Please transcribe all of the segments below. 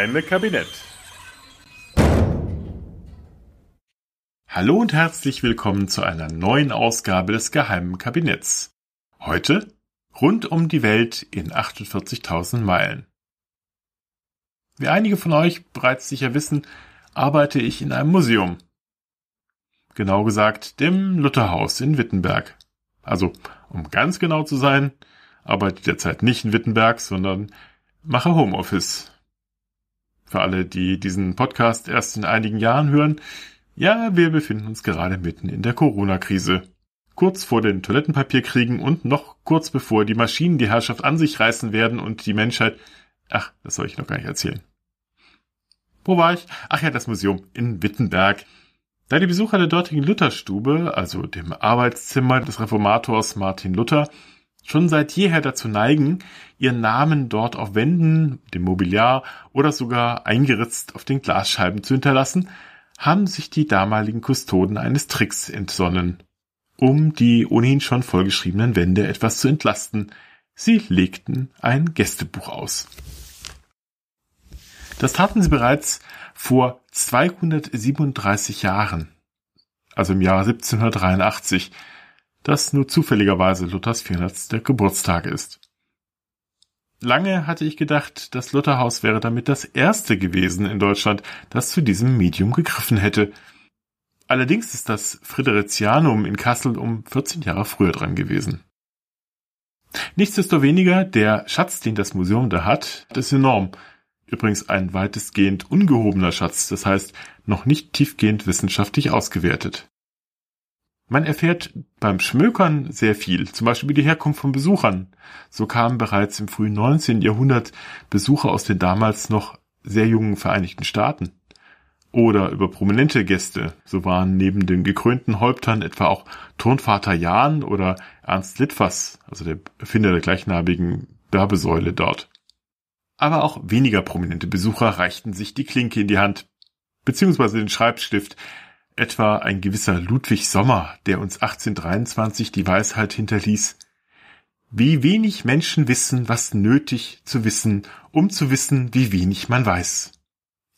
Geheime Kabinett. Hallo und herzlich willkommen zu einer neuen Ausgabe des geheimen Kabinetts. Heute rund um die Welt in 48.000 Meilen. Wie einige von euch bereits sicher wissen, arbeite ich in einem Museum. Genau gesagt dem Lutherhaus in Wittenberg. Also, um ganz genau zu sein, arbeite derzeit nicht in Wittenberg, sondern mache Homeoffice. Für alle, die diesen Podcast erst in einigen Jahren hören, ja, wir befinden uns gerade mitten in der Corona-Krise. Kurz vor den Toilettenpapierkriegen und noch kurz bevor die Maschinen die Herrschaft an sich reißen werden und die Menschheit. Ach, das soll ich noch gar nicht erzählen. Wo war ich? Ach ja, das Museum in Wittenberg. Da die Besucher der dortigen Lutherstube, also dem Arbeitszimmer des Reformators Martin Luther, schon seit jeher dazu neigen, ihren Namen dort auf Wänden, dem Mobiliar oder sogar eingeritzt auf den Glasscheiben zu hinterlassen, haben sich die damaligen Kustoden eines Tricks entsonnen, um die ohnehin schon vollgeschriebenen Wände etwas zu entlasten. Sie legten ein Gästebuch aus. Das taten sie bereits vor 237 Jahren, also im Jahr 1783, das nur zufälligerweise Luthers 400. Geburtstag ist. Lange hatte ich gedacht, das Lutherhaus wäre damit das erste gewesen in Deutschland, das zu diesem Medium gegriffen hätte. Allerdings ist das Friderizianum in Kassel um 14 Jahre früher dran gewesen. Nichtsdestoweniger, der Schatz, den das Museum da hat, ist enorm. Übrigens ein weitestgehend ungehobener Schatz, das heißt noch nicht tiefgehend wissenschaftlich ausgewertet. Man erfährt beim Schmökern sehr viel, zum Beispiel die Herkunft von Besuchern. So kamen bereits im frühen 19. Jahrhundert Besucher aus den damals noch sehr jungen Vereinigten Staaten. Oder über prominente Gäste. So waren neben den gekrönten Häuptern etwa auch Turnvater Jahn oder Ernst Litfass, also der Erfinder der gleichnamigen Werbesäule dort. Aber auch weniger prominente Besucher reichten sich die Klinke in die Hand, beziehungsweise den Schreibstift, etwa ein gewisser Ludwig Sommer, der uns 1823 die Weisheit hinterließ, wie wenig Menschen wissen, was nötig zu wissen, um zu wissen, wie wenig man weiß.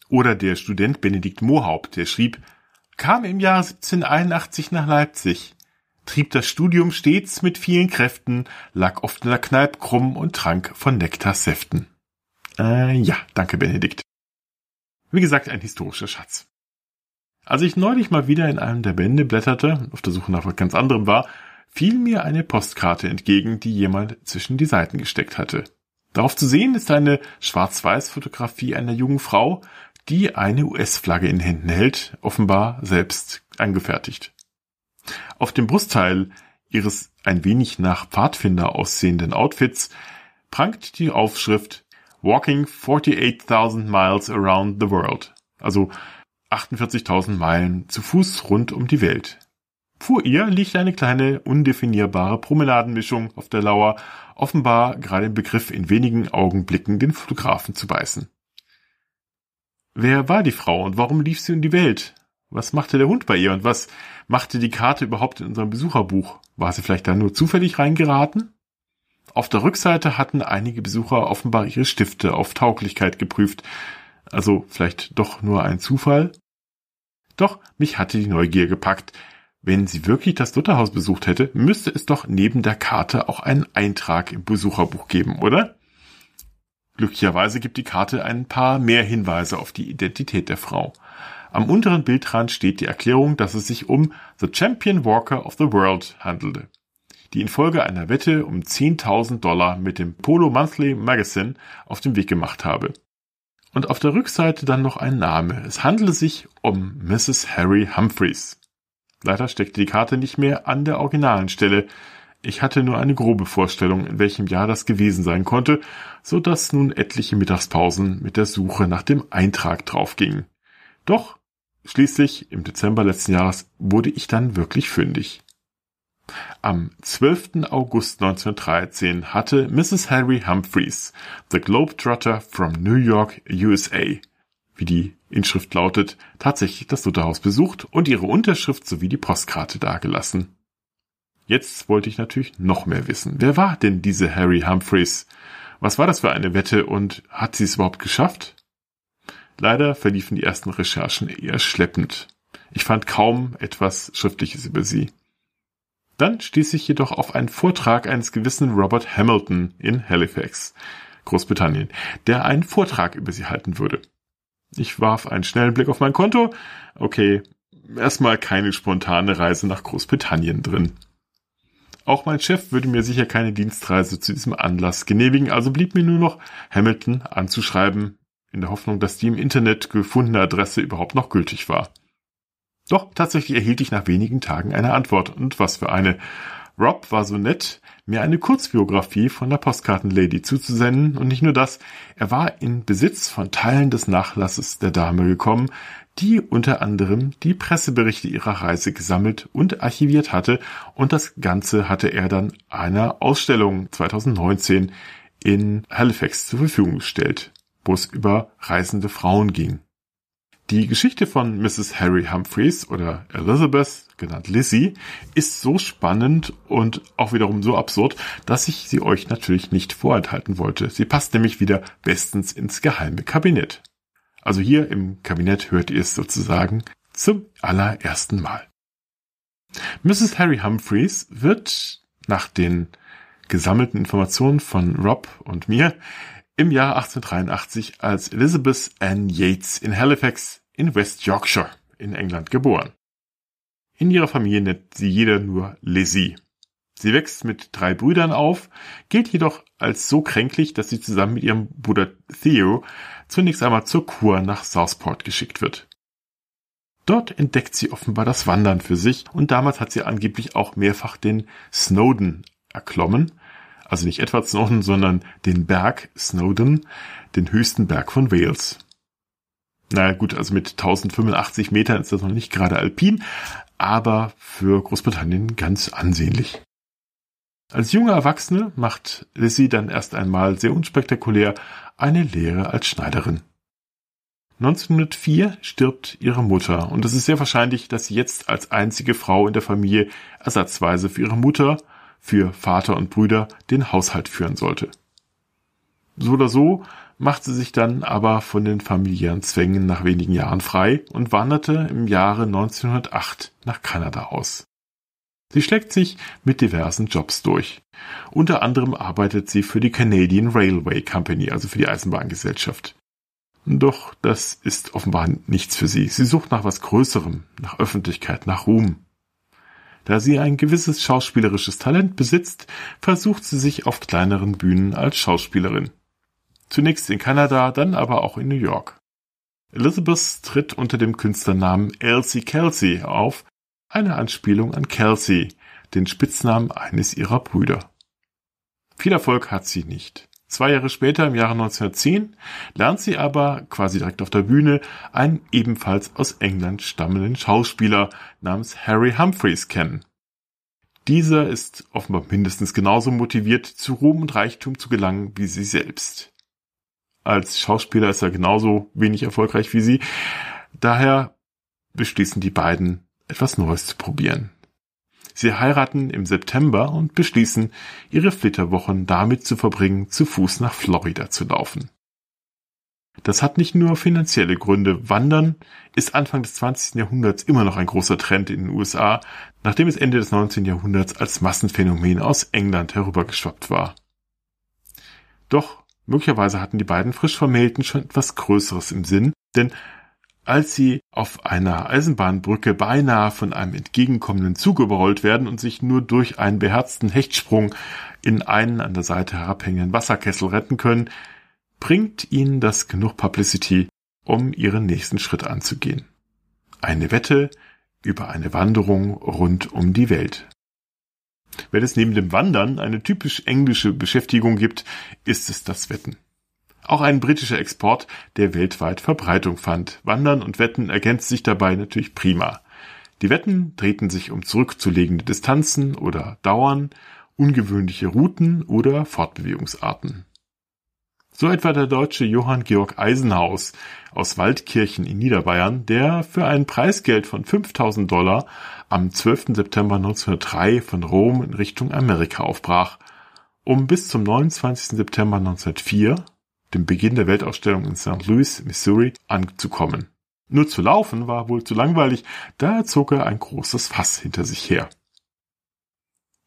Oder der Student Benedikt Mohaupt, der schrieb, kam im Jahr 1781 nach Leipzig, trieb das Studium stets mit vielen Kräften, lag oft in der Kneipe krumm und trank von Nektarsäften. Äh, ja, danke Benedikt. Wie gesagt, ein historischer Schatz. Als ich neulich mal wieder in einem der Bände blätterte, auf der Suche nach was ganz anderem war, fiel mir eine Postkarte entgegen, die jemand zwischen die Seiten gesteckt hatte. Darauf zu sehen ist eine Schwarz-Weiß-Fotografie einer jungen Frau, die eine US-Flagge in Händen hält, offenbar selbst angefertigt. Auf dem Brustteil ihres ein wenig nach Pfadfinder aussehenden Outfits prangt die Aufschrift Walking 48.000 Miles Around the World. Also 48.000 Meilen zu Fuß rund um die Welt. Vor ihr liegt eine kleine, undefinierbare Promenadenmischung auf der Lauer, offenbar gerade im Begriff, in wenigen Augenblicken den Fotografen zu beißen. Wer war die Frau und warum lief sie um die Welt? Was machte der Hund bei ihr und was machte die Karte überhaupt in unserem Besucherbuch? War sie vielleicht da nur zufällig reingeraten? Auf der Rückseite hatten einige Besucher offenbar ihre Stifte auf Tauglichkeit geprüft. Also vielleicht doch nur ein Zufall? Doch mich hatte die Neugier gepackt. Wenn sie wirklich das Lutherhaus besucht hätte, müsste es doch neben der Karte auch einen Eintrag im Besucherbuch geben, oder? Glücklicherweise gibt die Karte ein paar mehr Hinweise auf die Identität der Frau. Am unteren Bildrand steht die Erklärung, dass es sich um The Champion Walker of the World handelte die infolge einer Wette um 10.000 Dollar mit dem Polo Monthly Magazine auf den Weg gemacht habe. Und auf der Rückseite dann noch ein Name. Es handele sich um Mrs. Harry Humphreys. Leider steckte die Karte nicht mehr an der originalen Stelle. Ich hatte nur eine grobe Vorstellung, in welchem Jahr das gewesen sein konnte, so dass nun etliche Mittagspausen mit der Suche nach dem Eintrag draufgingen. Doch schließlich im Dezember letzten Jahres wurde ich dann wirklich fündig. Am 12. August 1913 hatte Mrs. Harry Humphreys, The Globetrotter from New York, USA, wie die Inschrift lautet, tatsächlich das Lutherhaus besucht und ihre Unterschrift sowie die Postkarte dagelassen. Jetzt wollte ich natürlich noch mehr wissen. Wer war denn diese Harry Humphreys? Was war das für eine Wette und hat sie es überhaupt geschafft? Leider verliefen die ersten Recherchen eher schleppend. Ich fand kaum etwas Schriftliches über sie. Dann stieß ich jedoch auf einen Vortrag eines gewissen Robert Hamilton in Halifax, Großbritannien, der einen Vortrag über sie halten würde. Ich warf einen schnellen Blick auf mein Konto. Okay, erstmal keine spontane Reise nach Großbritannien drin. Auch mein Chef würde mir sicher keine Dienstreise zu diesem Anlass genehmigen, also blieb mir nur noch Hamilton anzuschreiben, in der Hoffnung, dass die im Internet gefundene Adresse überhaupt noch gültig war. Doch tatsächlich erhielt ich nach wenigen Tagen eine Antwort. Und was für eine. Rob war so nett, mir eine Kurzbiografie von der Postkartenlady zuzusenden und nicht nur das, er war in Besitz von Teilen des Nachlasses der Dame gekommen, die unter anderem die Presseberichte ihrer Reise gesammelt und archiviert hatte und das Ganze hatte er dann einer Ausstellung 2019 in Halifax zur Verfügung gestellt, wo es über reisende Frauen ging. Die Geschichte von Mrs. Harry Humphreys oder Elizabeth, genannt Lizzie, ist so spannend und auch wiederum so absurd, dass ich sie euch natürlich nicht vorenthalten wollte. Sie passt nämlich wieder bestens ins geheime Kabinett. Also hier im Kabinett hört ihr es sozusagen zum allerersten Mal. Mrs. Harry Humphreys wird nach den gesammelten Informationen von Rob und mir im Jahr 1883 als Elizabeth Ann Yates in Halifax in West Yorkshire in England geboren. In ihrer Familie nennt sie jeder nur Lizzie. Sie wächst mit drei Brüdern auf, gilt jedoch als so kränklich, dass sie zusammen mit ihrem Bruder Theo zunächst einmal zur Kur nach Southport geschickt wird. Dort entdeckt sie offenbar das Wandern für sich und damals hat sie angeblich auch mehrfach den Snowden erklommen, also nicht Edward Snowden, sondern den Berg Snowden, den höchsten Berg von Wales. Naja gut, also mit 1085 Metern ist das noch nicht gerade alpin, aber für Großbritannien ganz ansehnlich. Als junge Erwachsene macht Lizzie dann erst einmal sehr unspektakulär eine Lehre als Schneiderin. 1904 stirbt ihre Mutter und es ist sehr wahrscheinlich, dass sie jetzt als einzige Frau in der Familie ersatzweise für ihre Mutter, für Vater und Brüder den Haushalt führen sollte. So oder so macht sie sich dann aber von den familiären Zwängen nach wenigen Jahren frei und wanderte im Jahre 1908 nach Kanada aus. Sie schlägt sich mit diversen Jobs durch. Unter anderem arbeitet sie für die Canadian Railway Company, also für die Eisenbahngesellschaft. Doch das ist offenbar nichts für sie. Sie sucht nach was Größerem, nach Öffentlichkeit, nach Ruhm. Da sie ein gewisses schauspielerisches Talent besitzt, versucht sie sich auf kleineren Bühnen als Schauspielerin. Zunächst in Kanada, dann aber auch in New York. Elizabeth tritt unter dem Künstlernamen Elsie Kelsey auf, eine Anspielung an Kelsey, den Spitznamen eines ihrer Brüder. Viel Erfolg hat sie nicht. Zwei Jahre später, im Jahre 1910, lernt sie aber quasi direkt auf der Bühne einen ebenfalls aus England stammenden Schauspieler namens Harry Humphreys kennen. Dieser ist offenbar mindestens genauso motiviert, zu Ruhm und Reichtum zu gelangen wie sie selbst als Schauspieler ist er genauso wenig erfolgreich wie sie. Daher beschließen die beiden, etwas Neues zu probieren. Sie heiraten im September und beschließen, ihre Flitterwochen damit zu verbringen, zu Fuß nach Florida zu laufen. Das hat nicht nur finanzielle Gründe. Wandern ist Anfang des 20. Jahrhunderts immer noch ein großer Trend in den USA, nachdem es Ende des 19. Jahrhunderts als Massenphänomen aus England herübergeschwappt war. Doch Möglicherweise hatten die beiden frisch Vermählten schon etwas Größeres im Sinn, denn als sie auf einer Eisenbahnbrücke beinahe von einem entgegenkommenden Zug überrollt werden und sich nur durch einen beherzten Hechtsprung in einen an der Seite herabhängenden Wasserkessel retten können, bringt ihnen das genug Publicity, um ihren nächsten Schritt anzugehen. Eine Wette über eine Wanderung rund um die Welt. Wenn es neben dem Wandern eine typisch englische Beschäftigung gibt, ist es das Wetten. Auch ein britischer Export, der weltweit Verbreitung fand. Wandern und Wetten ergänzt sich dabei natürlich prima. Die Wetten drehten sich um zurückzulegende Distanzen oder Dauern, ungewöhnliche Routen oder Fortbewegungsarten. So etwa der deutsche Johann Georg Eisenhaus aus Waldkirchen in Niederbayern, der für ein Preisgeld von 5000 Dollar am 12. September 1903 von Rom in Richtung Amerika aufbrach, um bis zum 29. September 1904 dem Beginn der Weltausstellung in St. Louis, Missouri, anzukommen. Nur zu laufen war wohl zu langweilig, da zog er ein großes Fass hinter sich her.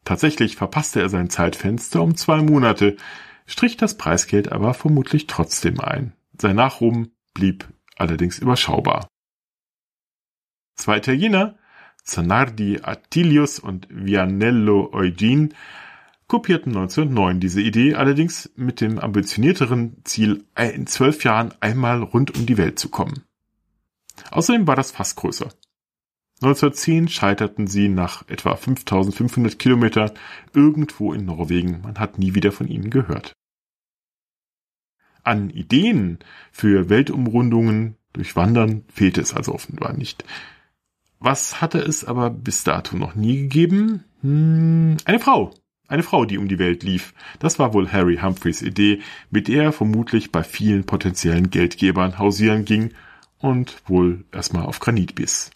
Tatsächlich verpasste er sein Zeitfenster um zwei Monate, strich das Preisgeld aber vermutlich trotzdem ein. Sein Nachruhm blieb allerdings überschaubar. Zwei Italiener, Zanardi Attilius und Vianello Eugene, kopierten 1909 diese Idee, allerdings mit dem ambitionierteren Ziel, in zwölf Jahren einmal rund um die Welt zu kommen. Außerdem war das Fass größer. 1910 scheiterten sie nach etwa 5500 Kilometern irgendwo in Norwegen. Man hat nie wieder von ihnen gehört. An Ideen für Weltumrundungen durch Wandern fehlte es also offenbar nicht. Was hatte es aber bis dato noch nie gegeben? Hm, eine Frau. Eine Frau, die um die Welt lief. Das war wohl Harry Humphreys Idee, mit der er vermutlich bei vielen potenziellen Geldgebern hausieren ging und wohl erstmal auf Granit biss.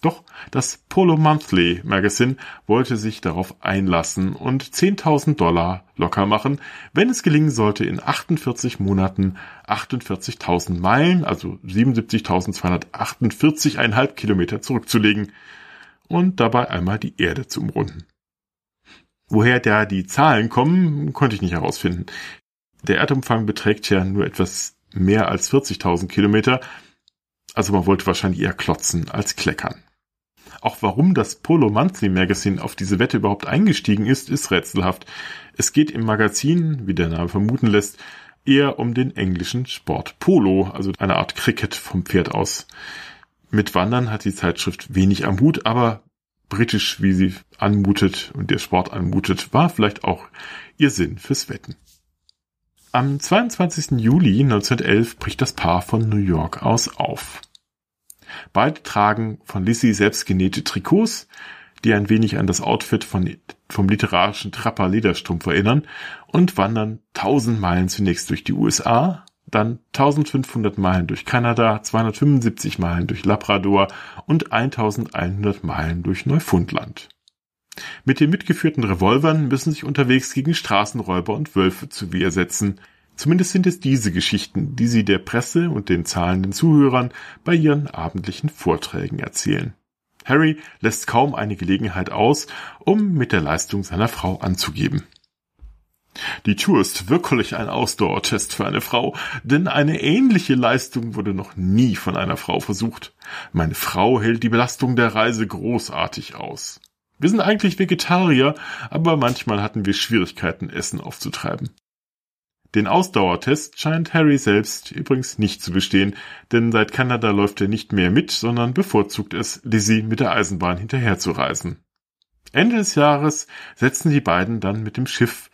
Doch das Polo Monthly Magazine wollte sich darauf einlassen und 10.000 Dollar locker machen, wenn es gelingen sollte, in 48 Monaten 48.000 Meilen, also 77.248,5 Kilometer zurückzulegen und dabei einmal die Erde zu umrunden. Woher da die Zahlen kommen, konnte ich nicht herausfinden. Der Erdumfang beträgt ja nur etwas mehr als 40.000 Kilometer, also man wollte wahrscheinlich eher klotzen als kleckern. Auch warum das Polo Monthly Magazine auf diese Wette überhaupt eingestiegen ist, ist rätselhaft. Es geht im Magazin, wie der Name vermuten lässt, eher um den englischen Sport Polo, also eine Art Cricket vom Pferd aus. Mit Wandern hat die Zeitschrift wenig am Hut, aber britisch, wie sie anmutet und der Sport anmutet, war vielleicht auch ihr Sinn fürs Wetten. Am 22. Juli 1911 bricht das Paar von New York aus auf. Beide tragen von Lissy selbst genähte Trikots, die ein wenig an das Outfit von, vom literarischen Trapper Lederstrumpf erinnern und wandern 1000 Meilen zunächst durch die USA, dann 1500 Meilen durch Kanada, 275 Meilen durch Labrador und 1100 Meilen durch Neufundland. Mit den mitgeführten Revolvern müssen sich unterwegs gegen Straßenräuber und Wölfe zu Wehr setzen, Zumindest sind es diese Geschichten, die sie der Presse und den zahlenden Zuhörern bei ihren abendlichen Vorträgen erzählen. Harry lässt kaum eine Gelegenheit aus, um mit der Leistung seiner Frau anzugeben. Die Tour ist wirklich ein Ausdauertest für eine Frau, denn eine ähnliche Leistung wurde noch nie von einer Frau versucht. Meine Frau hält die Belastung der Reise großartig aus. Wir sind eigentlich Vegetarier, aber manchmal hatten wir Schwierigkeiten, Essen aufzutreiben. Den Ausdauertest scheint Harry selbst übrigens nicht zu bestehen, denn seit Kanada läuft er nicht mehr mit, sondern bevorzugt es, Lizzie mit der Eisenbahn hinterherzureisen. Ende des Jahres setzen die beiden dann mit dem Schiff,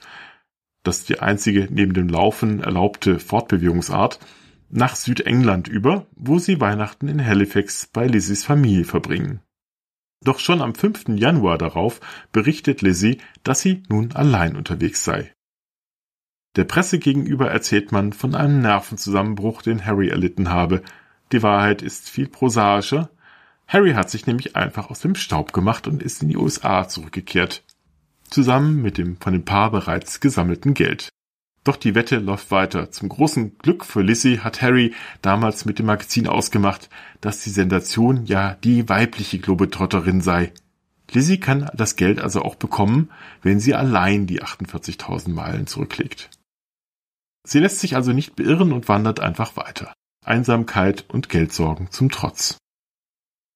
das die einzige neben dem Laufen erlaubte Fortbewegungsart, nach Südengland über, wo sie Weihnachten in Halifax bei Lizzies Familie verbringen. Doch schon am 5. Januar darauf berichtet Lizzie, dass sie nun allein unterwegs sei. Der Presse gegenüber erzählt man von einem Nervenzusammenbruch, den Harry erlitten habe. Die Wahrheit ist viel prosaischer. Harry hat sich nämlich einfach aus dem Staub gemacht und ist in die USA zurückgekehrt. Zusammen mit dem von dem Paar bereits gesammelten Geld. Doch die Wette läuft weiter. Zum großen Glück für Lissy hat Harry damals mit dem Magazin ausgemacht, dass die Sensation ja die weibliche Globetrotterin sei. Lizzie kann das Geld also auch bekommen, wenn sie allein die 48.000 Meilen zurücklegt. Sie lässt sich also nicht beirren und wandert einfach weiter. Einsamkeit und Geldsorgen zum Trotz.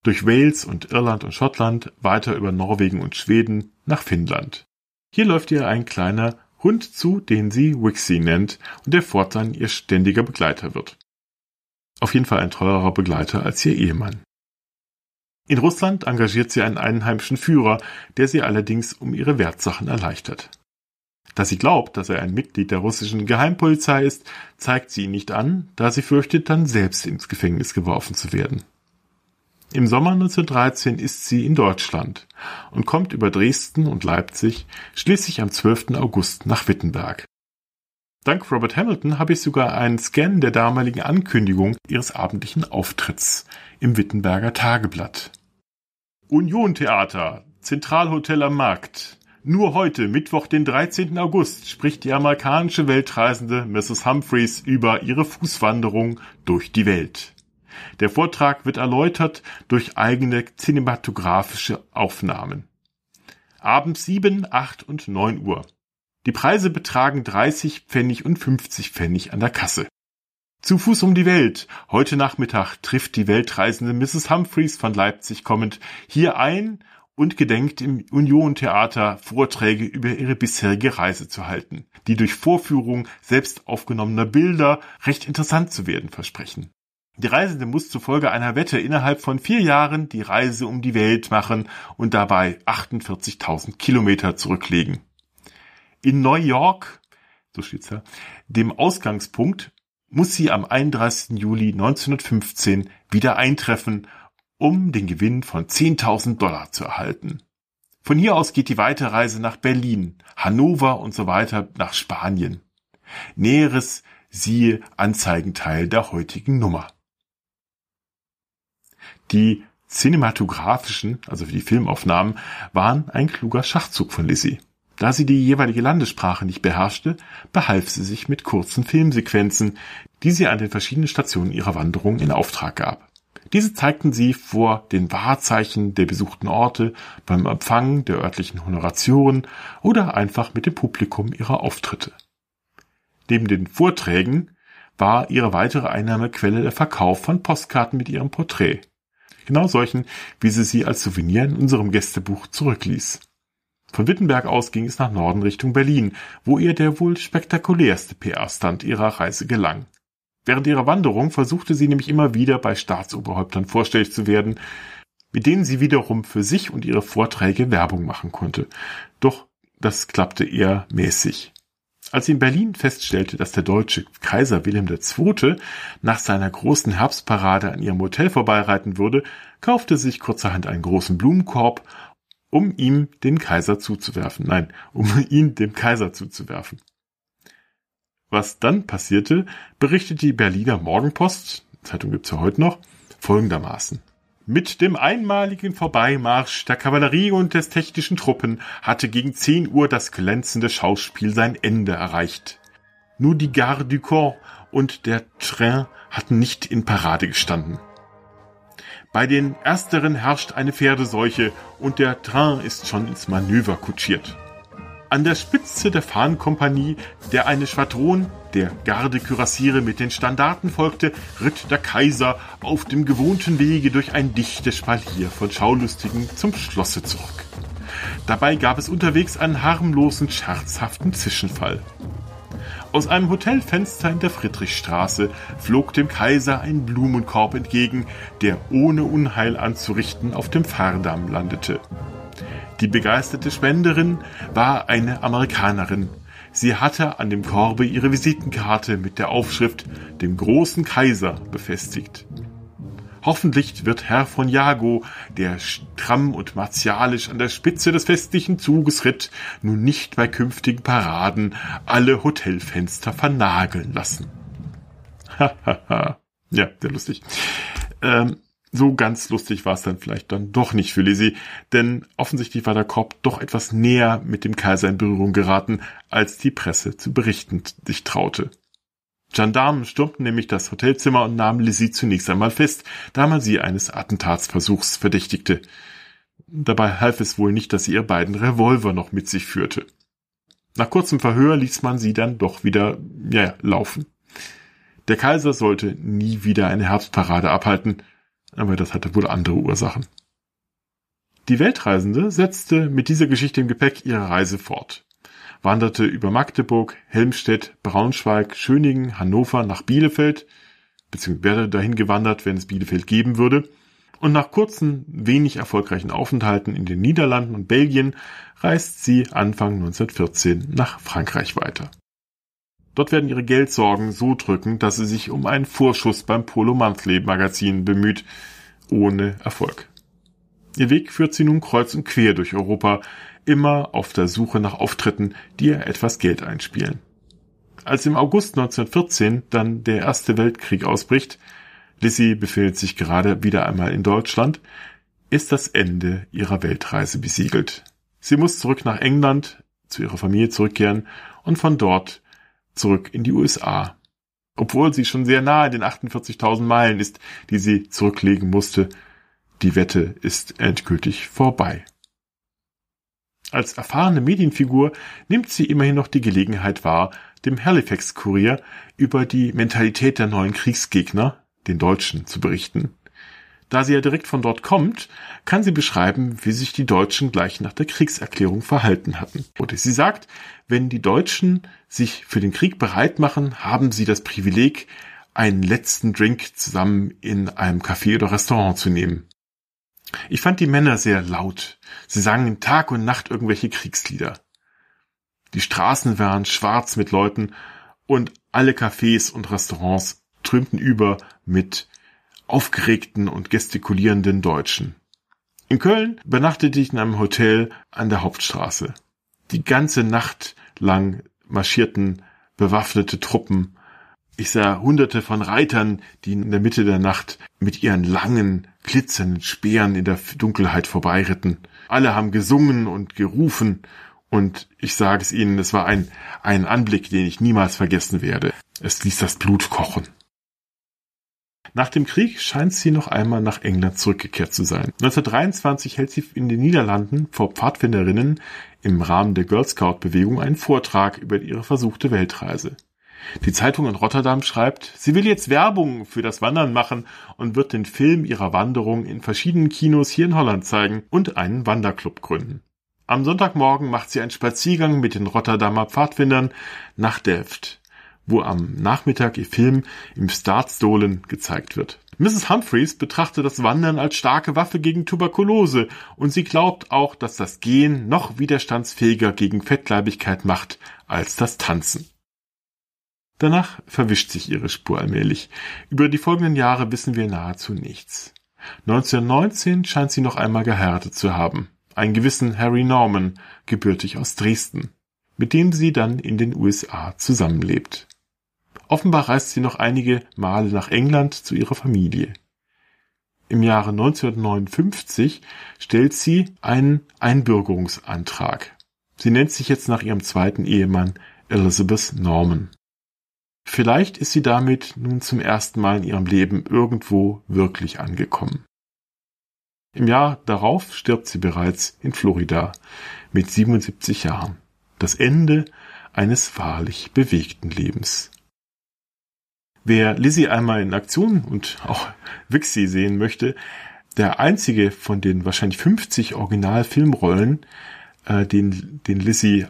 Durch Wales und Irland und Schottland, weiter über Norwegen und Schweden nach Finnland. Hier läuft ihr ein kleiner Hund zu, den sie Wixie nennt und der fortan ihr ständiger Begleiter wird. Auf jeden Fall ein teurerer Begleiter als ihr Ehemann. In Russland engagiert sie einen einheimischen Führer, der sie allerdings um ihre Wertsachen erleichtert. Dass sie glaubt, dass er ein Mitglied der russischen Geheimpolizei ist, zeigt sie ihn nicht an, da sie fürchtet, dann selbst ins Gefängnis geworfen zu werden. Im Sommer 1913 ist sie in Deutschland und kommt über Dresden und Leipzig schließlich am 12. August nach Wittenberg. Dank Robert Hamilton habe ich sogar einen Scan der damaligen Ankündigung ihres abendlichen Auftritts im Wittenberger Tageblatt. Union Theater, Zentralhotel am Markt, Nur heute, Mittwoch, den 13. August, spricht die amerikanische Weltreisende Mrs. Humphreys über ihre Fußwanderung durch die Welt. Der Vortrag wird erläutert durch eigene cinematografische Aufnahmen. Abends 7, 8 und 9 Uhr. Die Preise betragen 30 Pfennig und 50 Pfennig an der Kasse. Zu Fuß um die Welt. Heute Nachmittag trifft die Weltreisende Mrs. Humphreys von Leipzig kommend hier ein und gedenkt im Union Theater Vorträge über ihre bisherige Reise zu halten, die durch Vorführung selbst aufgenommener Bilder recht interessant zu werden versprechen. Die Reisende muss zufolge einer Wette innerhalb von vier Jahren die Reise um die Welt machen und dabei 48.000 Kilometer zurücklegen. In New York, so steht's ja, dem Ausgangspunkt, muss sie am 31. Juli 1915 wieder eintreffen um den Gewinn von 10.000 Dollar zu erhalten. Von hier aus geht die Weiterreise nach Berlin, Hannover und so weiter nach Spanien. Näheres siehe Anzeigenteil der heutigen Nummer. Die cinematografischen, also für die Filmaufnahmen, waren ein kluger Schachzug von Lizzie. Da sie die jeweilige Landessprache nicht beherrschte, behalf sie sich mit kurzen Filmsequenzen, die sie an den verschiedenen Stationen ihrer Wanderung in Auftrag gab. Diese zeigten sie vor den Wahrzeichen der besuchten Orte, beim Empfang der örtlichen Honoratioren oder einfach mit dem Publikum ihrer Auftritte. Neben den Vorträgen war ihre weitere Einnahmequelle der Verkauf von Postkarten mit ihrem Porträt. Genau solchen, wie sie sie als Souvenir in unserem Gästebuch zurückließ. Von Wittenberg aus ging es nach Norden Richtung Berlin, wo ihr der wohl spektakulärste PR-Stand ihrer Reise gelang. Während ihrer Wanderung versuchte sie nämlich immer wieder bei Staatsoberhäuptern vorstellig zu werden, mit denen sie wiederum für sich und ihre Vorträge Werbung machen konnte. Doch das klappte eher mäßig. Als sie in Berlin feststellte, dass der deutsche Kaiser Wilhelm II. nach seiner großen Herbstparade an ihrem Hotel vorbeireiten würde, kaufte sie sich kurzerhand einen großen Blumenkorb, um ihm den Kaiser zuzuwerfen. Nein, um ihn dem Kaiser zuzuwerfen. Was dann passierte, berichtet die Berliner Morgenpost, Zeitung gibt's ja heute noch, folgendermaßen. Mit dem einmaligen Vorbeimarsch der Kavallerie und des technischen Truppen hatte gegen 10 Uhr das glänzende Schauspiel sein Ende erreicht. Nur die Gare du Corps und der Train hatten nicht in Parade gestanden. Bei den ersteren herrscht eine Pferdeseuche und der Train ist schon ins Manöver kutschiert. An der Spitze der Fahnenkompanie, der eine Schwadron der Gardekürassiere mit den Standarten folgte, ritt der Kaiser auf dem gewohnten Wege durch ein dichtes Spalier von Schaulustigen zum Schlosse zurück. Dabei gab es unterwegs einen harmlosen, scherzhaften Zwischenfall. Aus einem Hotelfenster in der Friedrichstraße flog dem Kaiser ein Blumenkorb entgegen, der ohne Unheil anzurichten auf dem Fahrdamm landete. Die begeisterte Spenderin war eine Amerikanerin. Sie hatte an dem Korbe ihre Visitenkarte mit der Aufschrift dem großen Kaiser befestigt. Hoffentlich wird Herr von Jago, der stramm und martialisch an der Spitze des festlichen Zuges ritt, nun nicht bei künftigen Paraden alle Hotelfenster vernageln lassen. Hahaha. ja, sehr lustig. Ähm, so ganz lustig war es dann vielleicht dann doch nicht für Lizzie, denn offensichtlich war der Korb doch etwas näher mit dem Kaiser in Berührung geraten, als die Presse zu berichten sich traute. Gendarmen stürmten nämlich das Hotelzimmer und nahmen Lizzie zunächst einmal fest, da man sie eines Attentatsversuchs verdächtigte. Dabei half es wohl nicht, dass sie ihr beiden Revolver noch mit sich führte. Nach kurzem Verhör ließ man sie dann doch wieder, ja, laufen. Der Kaiser sollte nie wieder eine Herbstparade abhalten, aber das hatte wohl andere Ursachen. Die Weltreisende setzte mit dieser Geschichte im Gepäck ihre Reise fort, wanderte über Magdeburg, Helmstedt, Braunschweig, Schöningen, Hannover nach Bielefeld, beziehungsweise wäre dahin gewandert, wenn es Bielefeld geben würde, und nach kurzen, wenig erfolgreichen Aufenthalten in den Niederlanden und Belgien reist sie Anfang 1914 nach Frankreich weiter. Dort werden ihre Geldsorgen so drückend, dass sie sich um einen Vorschuss beim Polo Monthly Magazin bemüht, ohne Erfolg. Ihr Weg führt sie nun kreuz und quer durch Europa, immer auf der Suche nach Auftritten, die ihr etwas Geld einspielen. Als im August 1914 dann der Erste Weltkrieg ausbricht, Lizzie befindet sich gerade wieder einmal in Deutschland, ist das Ende ihrer Weltreise besiegelt. Sie muss zurück nach England, zu ihrer Familie zurückkehren und von dort zurück in die USA. Obwohl sie schon sehr nahe den 48.000 Meilen ist, die sie zurücklegen musste. Die Wette ist endgültig vorbei. Als erfahrene Medienfigur nimmt sie immerhin noch die Gelegenheit wahr, dem Halifax-Kurier über die Mentalität der neuen Kriegsgegner, den Deutschen, zu berichten. Da sie ja direkt von dort kommt, kann sie beschreiben, wie sich die Deutschen gleich nach der Kriegserklärung verhalten hatten. Oder sie sagt, wenn die Deutschen sich für den Krieg bereit machen, haben sie das Privileg, einen letzten Drink zusammen in einem Café oder Restaurant zu nehmen. Ich fand die Männer sehr laut. Sie sangen Tag und Nacht irgendwelche Kriegslieder. Die Straßen waren schwarz mit Leuten und alle Cafés und Restaurants trümten über mit aufgeregten und gestikulierenden Deutschen. In Köln übernachtete ich in einem Hotel an der Hauptstraße. Die ganze Nacht lang marschierten bewaffnete Truppen. Ich sah hunderte von Reitern, die in der Mitte der Nacht mit ihren langen, glitzernden Speeren in der Dunkelheit vorbeiritten. Alle haben gesungen und gerufen, und ich sage es Ihnen, es war ein, ein Anblick, den ich niemals vergessen werde. Es ließ das Blut kochen. Nach dem Krieg scheint sie noch einmal nach England zurückgekehrt zu sein. 1923 hält sie in den Niederlanden vor Pfadfinderinnen im Rahmen der Girl Scout Bewegung einen Vortrag über ihre versuchte Weltreise. Die Zeitung in Rotterdam schreibt, sie will jetzt Werbung für das Wandern machen und wird den Film ihrer Wanderung in verschiedenen Kinos hier in Holland zeigen und einen Wanderclub gründen. Am Sonntagmorgen macht sie einen Spaziergang mit den Rotterdamer Pfadfindern nach Delft wo am Nachmittag ihr Film im Startstolen gezeigt wird. Mrs. Humphreys betrachtet das Wandern als starke Waffe gegen Tuberkulose und sie glaubt auch, dass das Gehen noch widerstandsfähiger gegen Fettleibigkeit macht als das Tanzen. Danach verwischt sich ihre Spur allmählich. Über die folgenden Jahre wissen wir nahezu nichts. 1919 scheint sie noch einmal geheiratet zu haben. Einen gewissen Harry Norman, gebürtig aus Dresden, mit dem sie dann in den USA zusammenlebt. Offenbar reist sie noch einige Male nach England zu ihrer Familie. Im Jahre 1959 stellt sie einen Einbürgerungsantrag. Sie nennt sich jetzt nach ihrem zweiten Ehemann Elizabeth Norman. Vielleicht ist sie damit nun zum ersten Mal in ihrem Leben irgendwo wirklich angekommen. Im Jahr darauf stirbt sie bereits in Florida mit 77 Jahren. Das Ende eines wahrlich bewegten Lebens. Wer Lizzie einmal in Aktion und auch Wixie sehen möchte, der einzige von den wahrscheinlich 50 Original-Filmrollen, äh, den, den Lizzie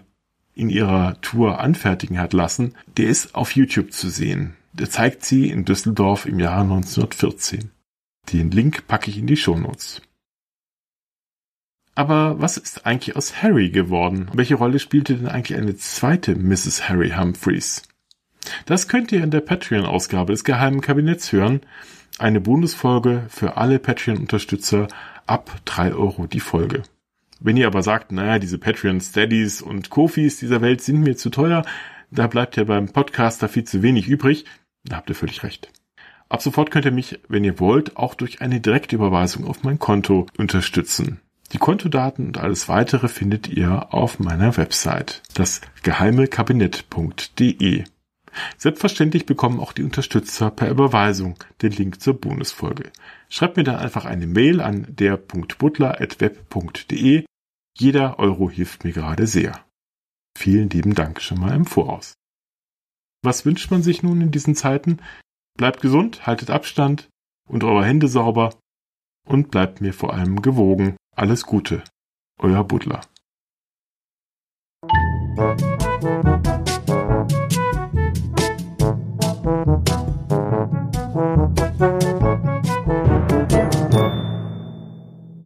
in ihrer Tour anfertigen hat lassen, der ist auf YouTube zu sehen. Der zeigt sie in Düsseldorf im Jahre 1914. Den Link packe ich in die Shownotes. Aber was ist eigentlich aus Harry geworden? Welche Rolle spielte denn eigentlich eine zweite Mrs. Harry Humphreys? Das könnt ihr in der Patreon-Ausgabe des Geheimen Kabinetts hören. Eine Bonusfolge für alle Patreon-Unterstützer ab drei Euro die Folge. Wenn ihr aber sagt, naja, diese Patreon-Steadies und Kofis dieser Welt sind mir zu teuer, da bleibt ja beim Podcaster viel zu wenig übrig, da habt ihr völlig recht. Ab sofort könnt ihr mich, wenn ihr wollt, auch durch eine Direktüberweisung auf mein Konto unterstützen. Die Kontodaten und alles weitere findet ihr auf meiner Website, das geheimekabinett.de. Selbstverständlich bekommen auch die Unterstützer per Überweisung den Link zur Bonusfolge. Schreibt mir dann einfach eine Mail an der.butler.web.de. Jeder Euro hilft mir gerade sehr. Vielen lieben Dank schon mal im Voraus. Was wünscht man sich nun in diesen Zeiten? Bleibt gesund, haltet Abstand und eure Hände sauber und bleibt mir vor allem gewogen. Alles Gute. Euer Butler.